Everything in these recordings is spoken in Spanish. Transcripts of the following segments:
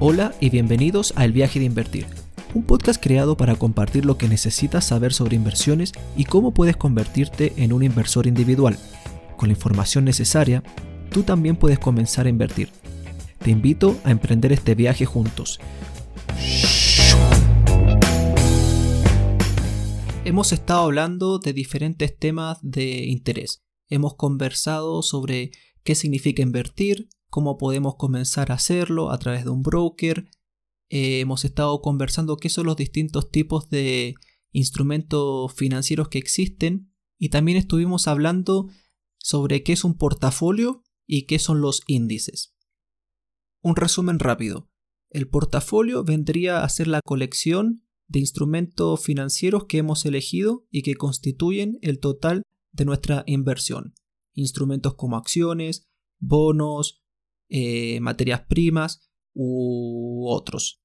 Hola y bienvenidos a El viaje de invertir, un podcast creado para compartir lo que necesitas saber sobre inversiones y cómo puedes convertirte en un inversor individual. Con la información necesaria, tú también puedes comenzar a invertir. Te invito a emprender este viaje juntos. Hemos estado hablando de diferentes temas de interés. Hemos conversado sobre qué significa invertir, cómo podemos comenzar a hacerlo a través de un broker. Eh, hemos estado conversando qué son los distintos tipos de instrumentos financieros que existen y también estuvimos hablando sobre qué es un portafolio y qué son los índices. Un resumen rápido. El portafolio vendría a ser la colección de instrumentos financieros que hemos elegido y que constituyen el total de nuestra inversión. Instrumentos como acciones, bonos, eh, materias primas u otros.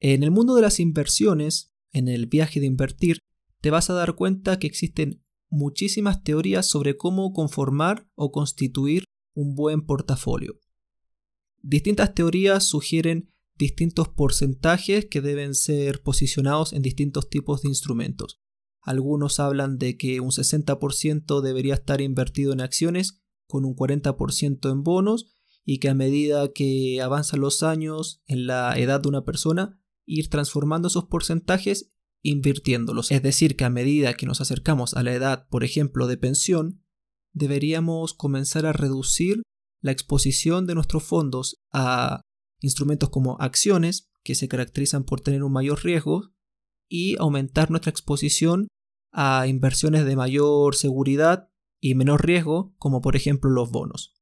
En el mundo de las inversiones, en el viaje de invertir, te vas a dar cuenta que existen muchísimas teorías sobre cómo conformar o constituir un buen portafolio. Distintas teorías sugieren distintos porcentajes que deben ser posicionados en distintos tipos de instrumentos. Algunos hablan de que un 60% debería estar invertido en acciones, con un 40% en bonos, y que a medida que avanzan los años en la edad de una persona, ir transformando esos porcentajes invirtiéndolos. Es decir, que a medida que nos acercamos a la edad, por ejemplo, de pensión, deberíamos comenzar a reducir la exposición de nuestros fondos a instrumentos como acciones, que se caracterizan por tener un mayor riesgo, y aumentar nuestra exposición a inversiones de mayor seguridad y menor riesgo, como por ejemplo los bonos.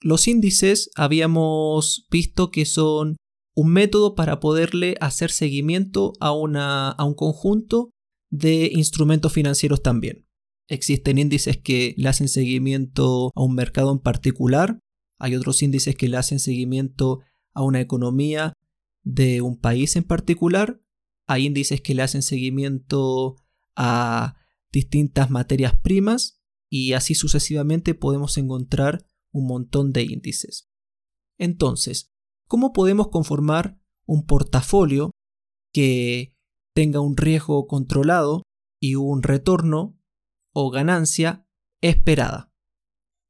Los índices habíamos visto que son un método para poderle hacer seguimiento a, una, a un conjunto de instrumentos financieros también. Existen índices que le hacen seguimiento a un mercado en particular, hay otros índices que le hacen seguimiento a una economía de un país en particular, hay índices que le hacen seguimiento a distintas materias primas y así sucesivamente podemos encontrar un montón de índices. Entonces, ¿cómo podemos conformar un portafolio que tenga un riesgo controlado y un retorno o ganancia esperada?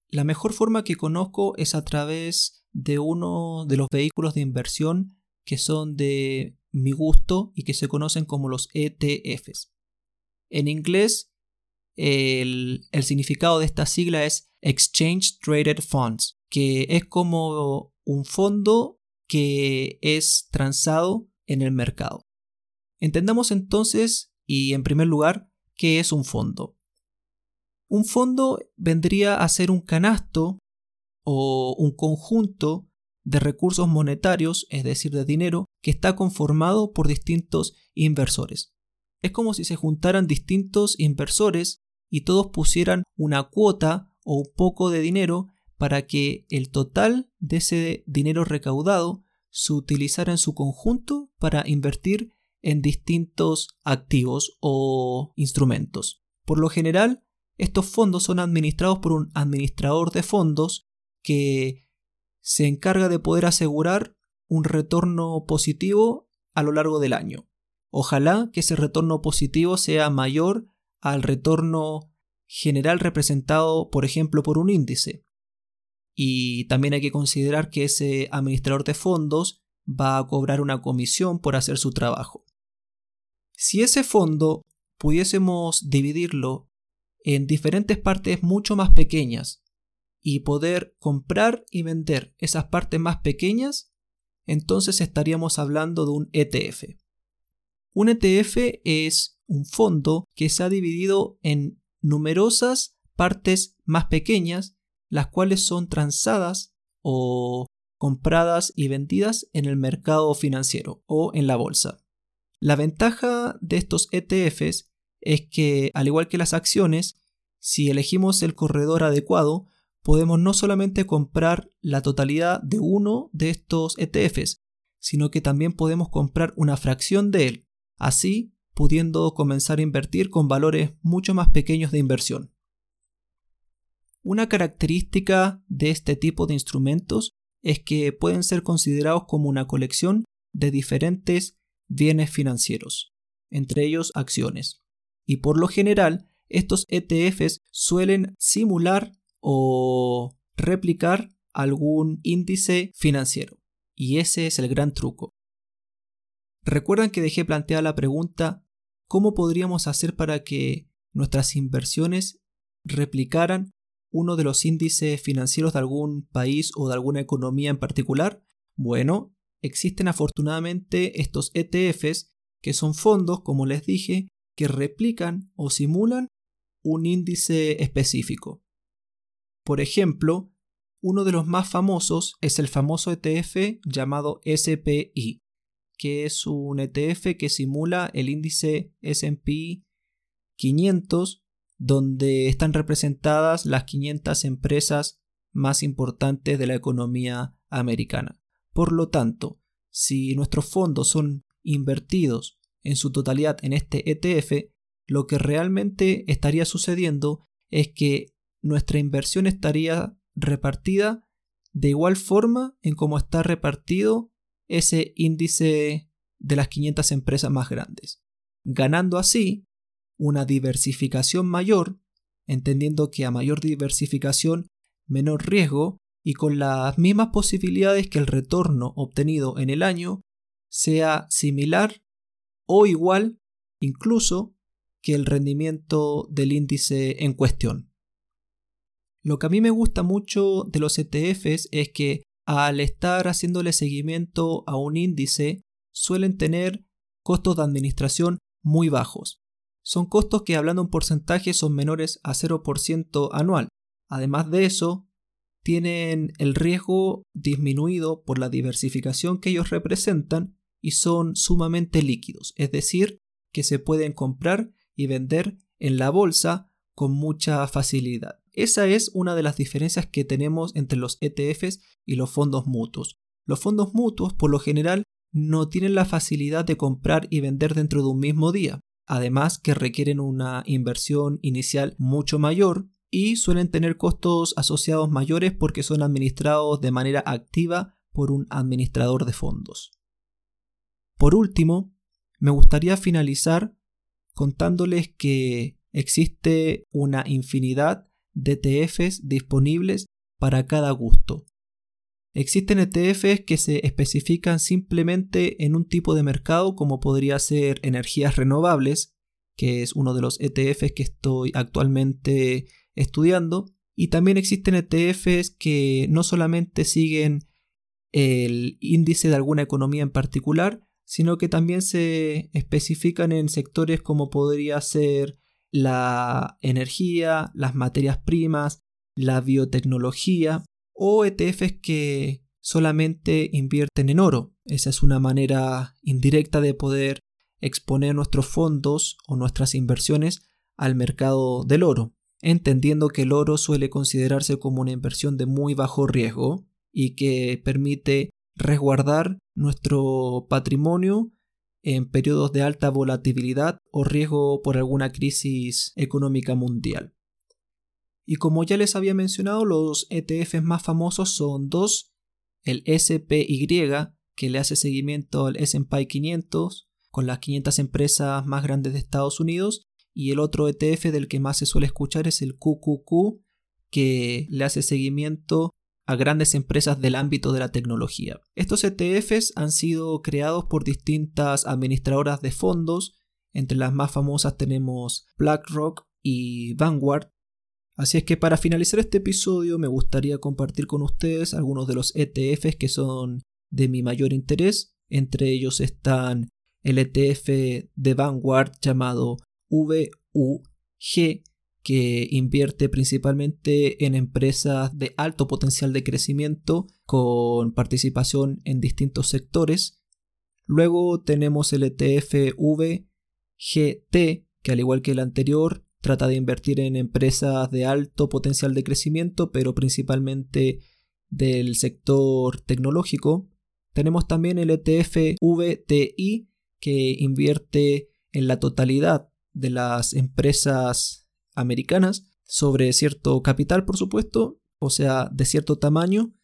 La mejor forma que conozco es a través de uno de los vehículos de inversión que son de mi gusto y que se conocen como los ETFs. En inglés, el, el significado de esta sigla es Exchange Traded Funds, que es como un fondo que es transado en el mercado. Entendamos entonces, y en primer lugar, qué es un fondo. Un fondo vendría a ser un canasto o un conjunto de recursos monetarios, es decir, de dinero, que está conformado por distintos inversores. Es como si se juntaran distintos inversores y todos pusieran una cuota o un poco de dinero para que el total de ese dinero recaudado se utilizara en su conjunto para invertir en distintos activos o instrumentos. Por lo general, estos fondos son administrados por un administrador de fondos que se encarga de poder asegurar un retorno positivo a lo largo del año. Ojalá que ese retorno positivo sea mayor al retorno general representado, por ejemplo, por un índice. Y también hay que considerar que ese administrador de fondos va a cobrar una comisión por hacer su trabajo. Si ese fondo pudiésemos dividirlo en diferentes partes mucho más pequeñas y poder comprar y vender esas partes más pequeñas, entonces estaríamos hablando de un ETF. Un ETF es un fondo que se ha dividido en numerosas partes más pequeñas, las cuales son transadas o compradas y vendidas en el mercado financiero o en la bolsa. La ventaja de estos ETFs es que, al igual que las acciones, si elegimos el corredor adecuado, podemos no solamente comprar la totalidad de uno de estos ETFs, sino que también podemos comprar una fracción de él. Así pudiendo comenzar a invertir con valores mucho más pequeños de inversión. Una característica de este tipo de instrumentos es que pueden ser considerados como una colección de diferentes bienes financieros, entre ellos acciones. Y por lo general, estos ETFs suelen simular o replicar algún índice financiero. Y ese es el gran truco. Recuerdan que dejé planteada la pregunta ¿cómo podríamos hacer para que nuestras inversiones replicaran uno de los índices financieros de algún país o de alguna economía en particular? Bueno, existen afortunadamente estos ETFs, que son fondos, como les dije, que replican o simulan un índice específico. Por ejemplo, uno de los más famosos es el famoso ETF llamado SPI, que es un ETF que simula el índice SP 500, donde están representadas las 500 empresas más importantes de la economía americana. Por lo tanto, si nuestros fondos son invertidos en su totalidad en este ETF, lo que realmente estaría sucediendo es que nuestra inversión estaría repartida de igual forma en cómo está repartido ese índice de las 500 empresas más grandes, ganando así una diversificación mayor, entendiendo que a mayor diversificación, menor riesgo y con las mismas posibilidades que el retorno obtenido en el año sea similar o igual incluso que el rendimiento del índice en cuestión. Lo que a mí me gusta mucho de los ETFs es que al estar haciéndole seguimiento a un índice suelen tener costos de administración muy bajos. Son costos que hablando en porcentaje son menores a 0% anual. Además de eso, tienen el riesgo disminuido por la diversificación que ellos representan y son sumamente líquidos, es decir, que se pueden comprar y vender en la bolsa con mucha facilidad. Esa es una de las diferencias que tenemos entre los ETFs y los fondos mutuos. Los fondos mutuos, por lo general, no tienen la facilidad de comprar y vender dentro de un mismo día. Además que requieren una inversión inicial mucho mayor y suelen tener costos asociados mayores porque son administrados de manera activa por un administrador de fondos. Por último, me gustaría finalizar contándoles que existe una infinidad de ETFs disponibles para cada gusto. Existen ETFs que se especifican simplemente en un tipo de mercado como podría ser energías renovables, que es uno de los ETFs que estoy actualmente estudiando, y también existen ETFs que no solamente siguen el índice de alguna economía en particular, sino que también se especifican en sectores como podría ser la energía, las materias primas, la biotecnología o ETFs que solamente invierten en oro. Esa es una manera indirecta de poder exponer nuestros fondos o nuestras inversiones al mercado del oro, entendiendo que el oro suele considerarse como una inversión de muy bajo riesgo y que permite resguardar nuestro patrimonio en periodos de alta volatilidad o riesgo por alguna crisis económica mundial. Y como ya les había mencionado, los ETFs más famosos son dos, el SPY, que le hace seguimiento al S&P 500 con las 500 empresas más grandes de Estados Unidos, y el otro ETF del que más se suele escuchar es el QQQ, que le hace seguimiento a grandes empresas del ámbito de la tecnología. Estos ETFs han sido creados por distintas administradoras de fondos, entre las más famosas tenemos BlackRock y Vanguard. Así es que para finalizar este episodio me gustaría compartir con ustedes algunos de los ETFs que son de mi mayor interés. Entre ellos están el ETF de Vanguard llamado VUG que invierte principalmente en empresas de alto potencial de crecimiento con participación en distintos sectores. Luego tenemos el ETF VGT, que al igual que el anterior, trata de invertir en empresas de alto potencial de crecimiento, pero principalmente del sector tecnológico. Tenemos también el ETF VTI, que invierte en la totalidad de las empresas americanas sobre cierto capital, por supuesto, o sea, de cierto tamaño.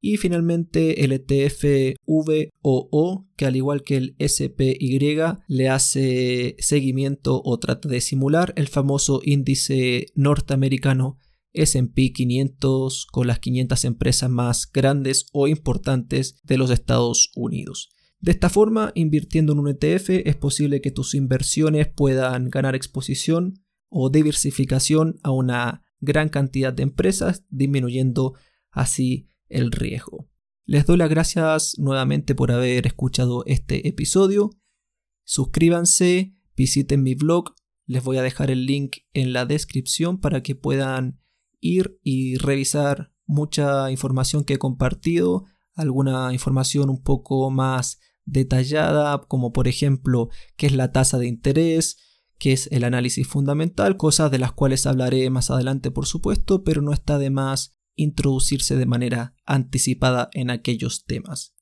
Y finalmente el ETF VOO, que al igual que el SPY, le hace seguimiento o trata de simular el famoso índice norteamericano SP 500 con las 500 empresas más grandes o importantes de los Estados Unidos. De esta forma, invirtiendo en un ETF es posible que tus inversiones puedan ganar exposición o diversificación a una gran cantidad de empresas, disminuyendo así el riesgo. Les doy las gracias nuevamente por haber escuchado este episodio. Suscríbanse, visiten mi blog, les voy a dejar el link en la descripción para que puedan ir y revisar mucha información que he compartido, alguna información un poco más detallada, como por ejemplo qué es la tasa de interés, qué es el análisis fundamental, cosas de las cuales hablaré más adelante por supuesto, pero no está de más introducirse de manera anticipada en aquellos temas.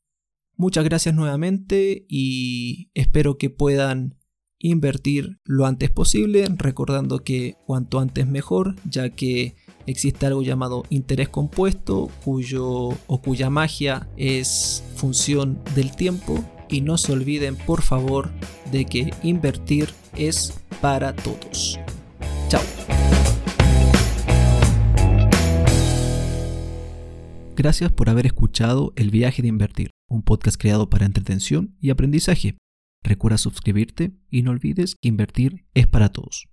Muchas gracias nuevamente y espero que puedan invertir lo antes posible, recordando que cuanto antes mejor, ya que existe algo llamado interés compuesto, cuyo o cuya magia es función del tiempo y no se olviden por favor de que invertir es para todos. Chao. Gracias por haber escuchado El viaje de invertir, un podcast creado para entretención y aprendizaje. Recuerda suscribirte y no olvides que invertir es para todos.